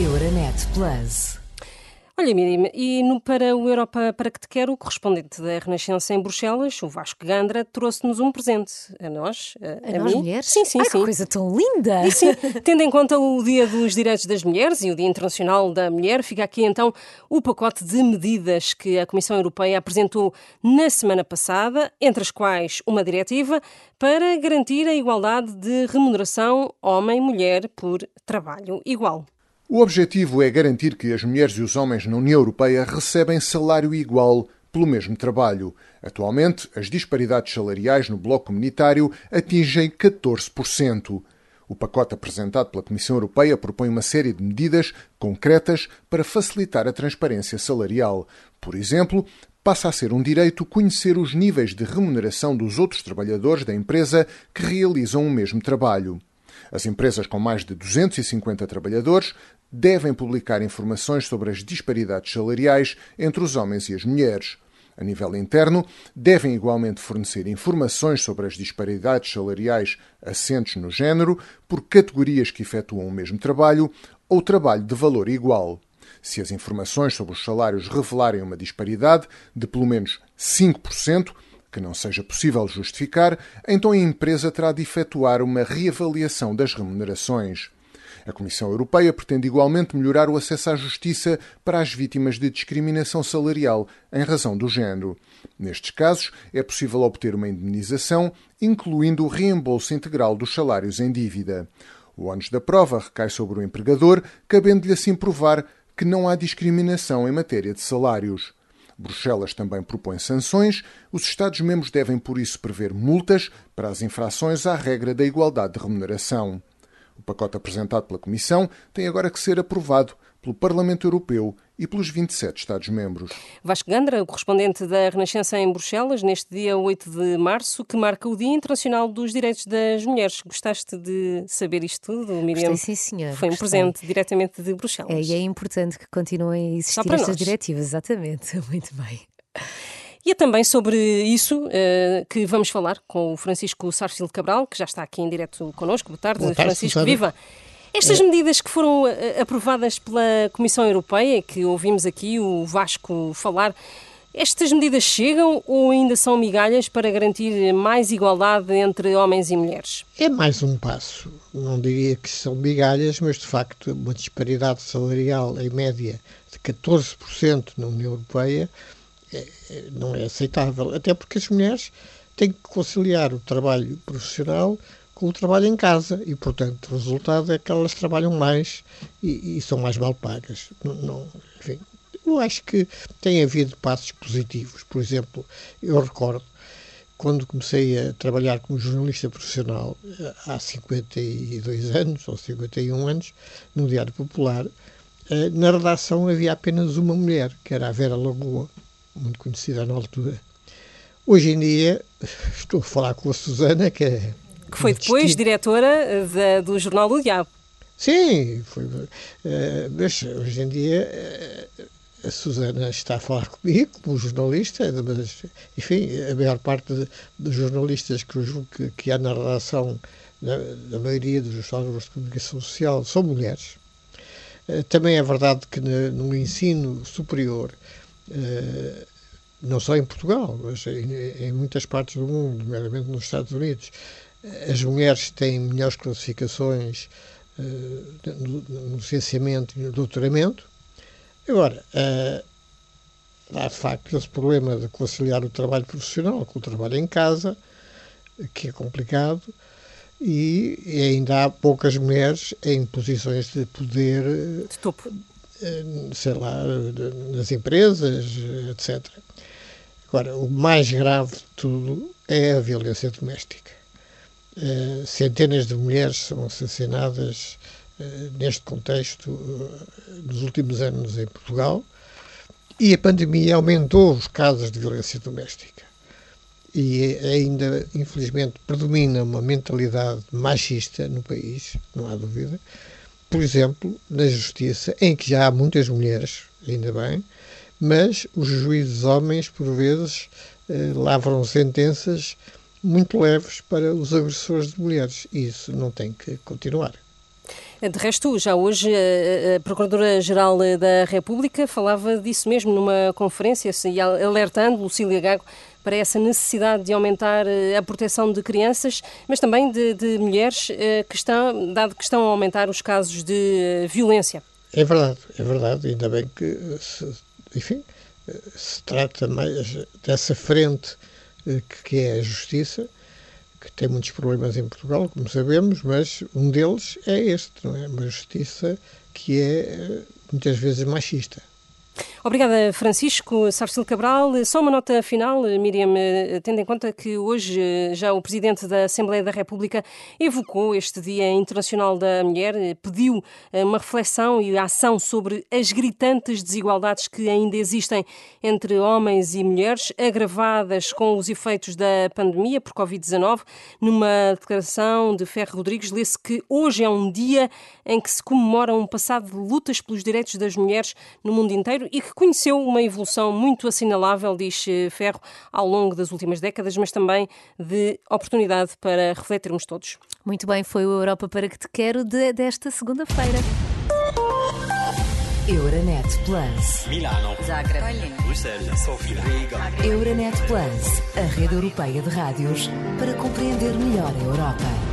Euronet Plus. Olha, Miriam, e no, para o Europa Para Que Te Quero, o correspondente da Renascença em Bruxelas, o Vasco Gandra, trouxe-nos um presente. A nós, a, a, a nós mim? mulheres? Sim, sim, Ai, sim. Que coisa tão linda! E sim, tendo em conta o Dia dos Direitos das Mulheres e o Dia Internacional da Mulher, fica aqui então o pacote de medidas que a Comissão Europeia apresentou na semana passada, entre as quais uma diretiva para garantir a igualdade de remuneração homem-mulher por trabalho igual. O objetivo é garantir que as mulheres e os homens na União Europeia recebem salário igual pelo mesmo trabalho. Atualmente, as disparidades salariais no bloco comunitário atingem 14%. O pacote apresentado pela Comissão Europeia propõe uma série de medidas concretas para facilitar a transparência salarial. Por exemplo, passa a ser um direito conhecer os níveis de remuneração dos outros trabalhadores da empresa que realizam o mesmo trabalho. As empresas com mais de 250 trabalhadores devem publicar informações sobre as disparidades salariais entre os homens e as mulheres. A nível interno, devem igualmente fornecer informações sobre as disparidades salariais assentes no género por categorias que efetuam o mesmo trabalho ou trabalho de valor igual. Se as informações sobre os salários revelarem uma disparidade de pelo menos 5%, que não seja possível justificar, então a empresa terá de efetuar uma reavaliação das remunerações. A Comissão Europeia pretende igualmente melhorar o acesso à justiça para as vítimas de discriminação salarial em razão do género. Nestes casos, é possível obter uma indemnização, incluindo o reembolso integral dos salários em dívida. O ônus da prova recai sobre o empregador, cabendo-lhe assim provar que não há discriminação em matéria de salários. Bruxelas também propõe sanções. Os Estados-membros devem, por isso, prever multas para as infrações à regra da igualdade de remuneração. O pacote apresentado pela Comissão tem agora que ser aprovado pelo Parlamento Europeu e pelos 27 Estados-membros. Vasco Gandra, correspondente da Renascença em Bruxelas, neste dia 8 de março, que marca o Dia Internacional dos Direitos das Mulheres. Gostaste de saber isto tudo, Miriam? Gostei, sim, senhor. Foi um Gostei. presente diretamente de Bruxelas. É, e é importante que continuem a existir estas nós. diretivas, exatamente. Muito bem. E é também sobre isso uh, que vamos falar com o Francisco Sarfil Cabral, que já está aqui em direto connosco. Boa tarde, Boa tarde Francisco. Viva! Estas é. medidas que foram uh, aprovadas pela Comissão Europeia, que ouvimos aqui o Vasco falar, estas medidas chegam ou ainda são migalhas para garantir mais igualdade entre homens e mulheres? É mais um passo. Não diria que são migalhas, mas de facto uma disparidade salarial em média de 14% na União Europeia não é aceitável, até porque as mulheres têm que conciliar o trabalho profissional com o trabalho em casa e, portanto, o resultado é que elas trabalham mais e, e são mais mal pagas. Não, não, enfim, eu acho que tem havido passos positivos. Por exemplo, eu recordo quando comecei a trabalhar como jornalista profissional eh, há 52 anos ou 51 anos, no Diário Popular, eh, na redação havia apenas uma mulher, que era a Vera Lagoa, muito conhecida na altura. Hoje em dia, estou a falar com a Susana, que é. Que foi depois diretora da, do Jornal do Diabo. Sim, foi. Uh, mas hoje em dia uh, a Susana está a falar comigo como jornalista, mas, enfim, a maior parte dos jornalistas que, que, que há na redação, na, na maioria dos órgãos de comunicação social, são mulheres. Uh, também é verdade que no, no ensino superior eh, não só em Portugal, mas em, muitas partes do mundo, nomeadamente nos Estados Unidos, as mulheres têm melhores classificações uh, no, licenciamento e no doutoramento. Agora, uh, há de facto esse problema de conciliar o trabalho profissional com o trabalho em casa, que é complicado, e, ainda há poucas mulheres em posições de poder. De topo eh, sei lá, nas empresas, etc. Agora, o mais grave de tudo é a violência doméstica. Uh, centenas de mulheres são assassinadas uh, neste contexto nos últimos anos em Portugal e a pandemia aumentou os casos de violência doméstica. E ainda, infelizmente, predomina uma mentalidade machista no país, não há dúvida, por exemplo, na justiça, em que já há muitas mulheres, ainda bem, mas os juízes homens, por vezes, eh, lavram sentenças muito leves para os agressores de mulheres. E isso não tem que continuar. De resto, já hoje a Procuradora-Geral da República falava disso mesmo numa conferência, alertando Lucília Gago para essa necessidade de aumentar eh, a proteção de crianças, mas também de, de mulheres, eh, que estão, dado que estão a aumentar os casos de eh, violência. É verdade, é verdade, ainda bem que, se, enfim, se trata mais dessa frente que é a justiça, que tem muitos problemas em Portugal, como sabemos, mas um deles é este, não é? Uma justiça que é muitas vezes machista. Obrigada, Francisco Sarcil Cabral. Só uma nota final, Miriam, tendo em conta que hoje já o Presidente da Assembleia da República evocou este Dia Internacional da Mulher, pediu uma reflexão e ação sobre as gritantes desigualdades que ainda existem entre homens e mulheres, agravadas com os efeitos da pandemia por Covid-19. Numa declaração de Ferro Rodrigues, lê-se que hoje é um dia em que se comemora um passado de lutas pelos direitos das mulheres no mundo inteiro e que conheceu uma evolução muito assinalável, diz eh, Ferro, ao longo das últimas décadas, mas também de oportunidade para refletirmos todos. Muito bem, foi o Europa para que te quero de, desta segunda-feira. Euronet Plus. Milano. Zagreb. Bruxelas. Sofia. Riga. Euronet Plus, a rede europeia de rádios para compreender melhor a Europa.